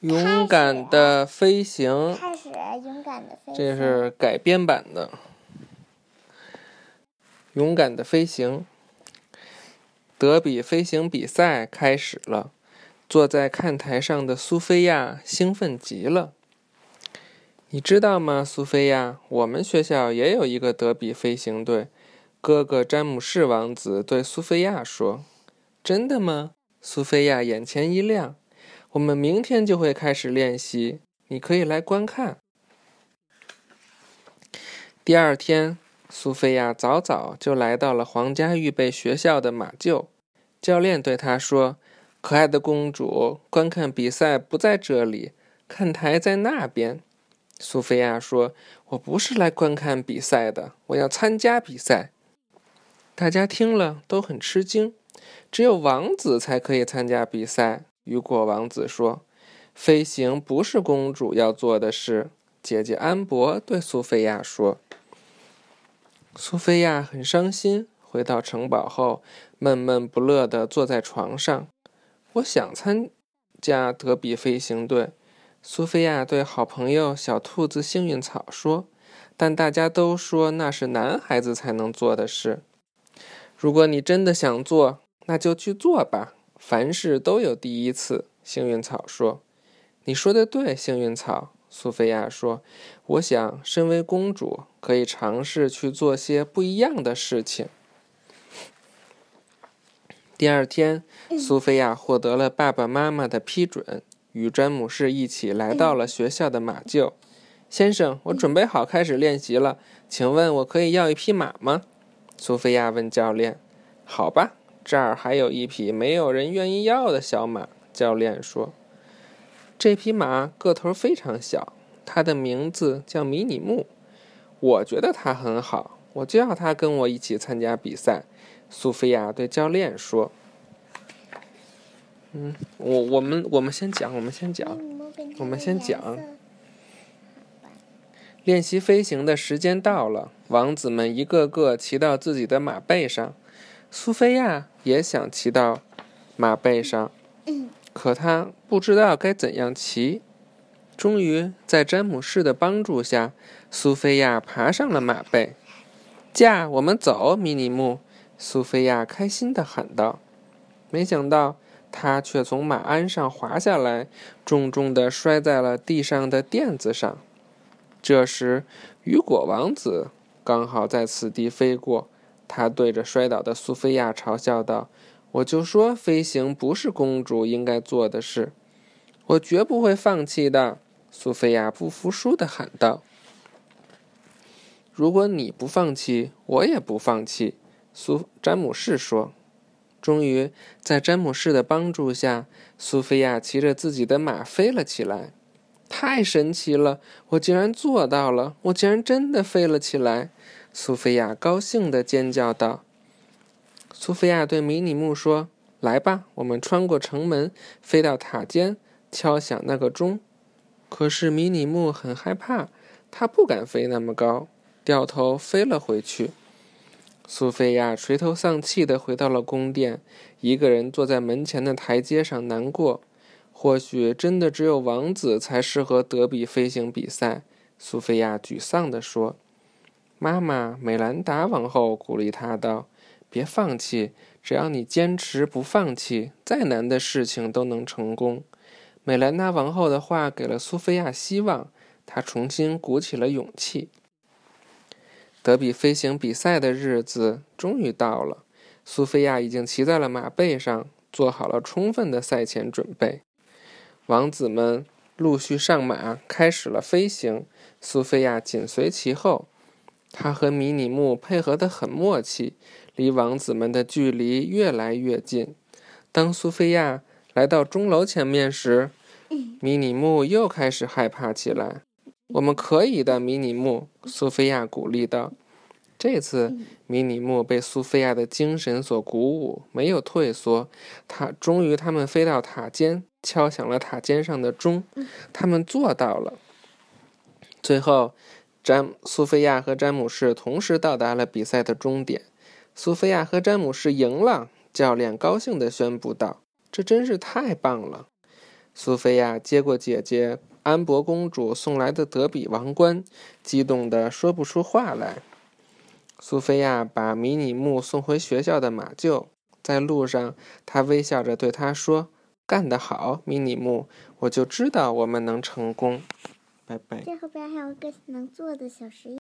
勇敢的飞行，开始勇敢的飞行。这是改编版的。勇敢的飞行，德比飞行比赛开始了。坐在看台上的苏菲亚兴奋极了。你知道吗，苏菲亚？我们学校也有一个德比飞行队。哥哥詹姆士王子对苏菲亚说：“真的吗？”苏菲亚眼前一亮。我们明天就会开始练习，你可以来观看。第二天，苏菲亚早早就来到了皇家预备学校的马厩。教练对她说：“可爱的公主，观看比赛不在这里，看台在那边。”苏菲亚说：“我不是来观看比赛的，我要参加比赛。”大家听了都很吃惊，只有王子才可以参加比赛。雨果王子说：“飞行不是公主要做的事。”姐姐安博对苏菲亚说。苏菲亚很伤心，回到城堡后，闷闷不乐地坐在床上。我想参加德比飞行队，苏菲亚对好朋友小兔子幸运草说。但大家都说那是男孩子才能做的事。如果你真的想做，那就去做吧。凡事都有第一次，幸运草说：“你说的对，幸运草。”苏菲亚说：“我想，身为公主，可以尝试去做些不一样的事情。”第二天，苏菲亚获得了爸爸妈妈的批准，与詹姆士一起来到了学校的马厩。先生，我准备好开始练习了，请问我可以要一匹马吗？苏菲亚问教练。“好吧。”这儿还有一匹没有人愿意要的小马，教练说：“这匹马个头非常小，它的名字叫迷你木。我觉得它很好，我就要它跟我一起参加比赛。”苏菲亚对教练说：“嗯，我我们我们先讲，我们先讲，我们先讲。练习飞行的时间到了，王子们一个个骑到自己的马背上。”苏菲亚也想骑到马背上，可他不知道该怎样骑。终于，在詹姆士的帮助下，苏菲亚爬上了马背。驾，我们走，迷你木！苏菲亚开心地喊道。没想到，她却从马鞍上滑下来，重重地摔在了地上的垫子上。这时，雨果王子刚好在此地飞过。他对着摔倒的苏菲亚嘲笑道：“我就说飞行不是公主应该做的事，我绝不会放弃的。”苏菲亚不服输地喊道：“如果你不放弃，我也不放弃。”苏詹姆士说。终于，在詹姆士的帮助下，苏菲亚骑着自己的马飞了起来。太神奇了！我竟然做到了！我竟然真的飞了起来！苏菲亚高兴地尖叫道：“苏菲亚对迷你木说：‘来吧，我们穿过城门，飞到塔尖，敲响那个钟。’可是迷你木很害怕，他不敢飞那么高，掉头飞了回去。苏菲亚垂头丧气地回到了宫殿，一个人坐在门前的台阶上难过。或许真的只有王子才适合德比飞行比赛。”苏菲亚沮丧地说。妈妈美兰达王后鼓励她道：“别放弃，只要你坚持不放弃，再难的事情都能成功。”美兰达王后的话给了苏菲亚希望，她重新鼓起了勇气。德比飞行比赛的日子终于到了，苏菲亚已经骑在了马背上，做好了充分的赛前准备。王子们陆续上马，开始了飞行，苏菲亚紧随其后。他和迷你木配合得很默契，离王子们的距离越来越近。当苏菲亚来到钟楼前面时，迷你木又开始害怕起来。“我们可以的，迷你木。”苏菲亚鼓励道。这次，迷你木被苏菲亚的精神所鼓舞，没有退缩。他终于，他们飞到塔尖，敲响了塔尖上的钟。他们做到了。最后。詹苏菲亚和詹姆士同时到达了比赛的终点。苏菲亚和詹姆士赢了，教练高兴地宣布道：“这真是太棒了！”苏菲亚接过姐姐安博公主送来的德比王冠，激动得说不出话来。苏菲亚把迷你木送回学校的马厩，在路上，她微笑着对他说：“干得好，迷你木！我就知道我们能成功。”这后边还有个能做的小实验。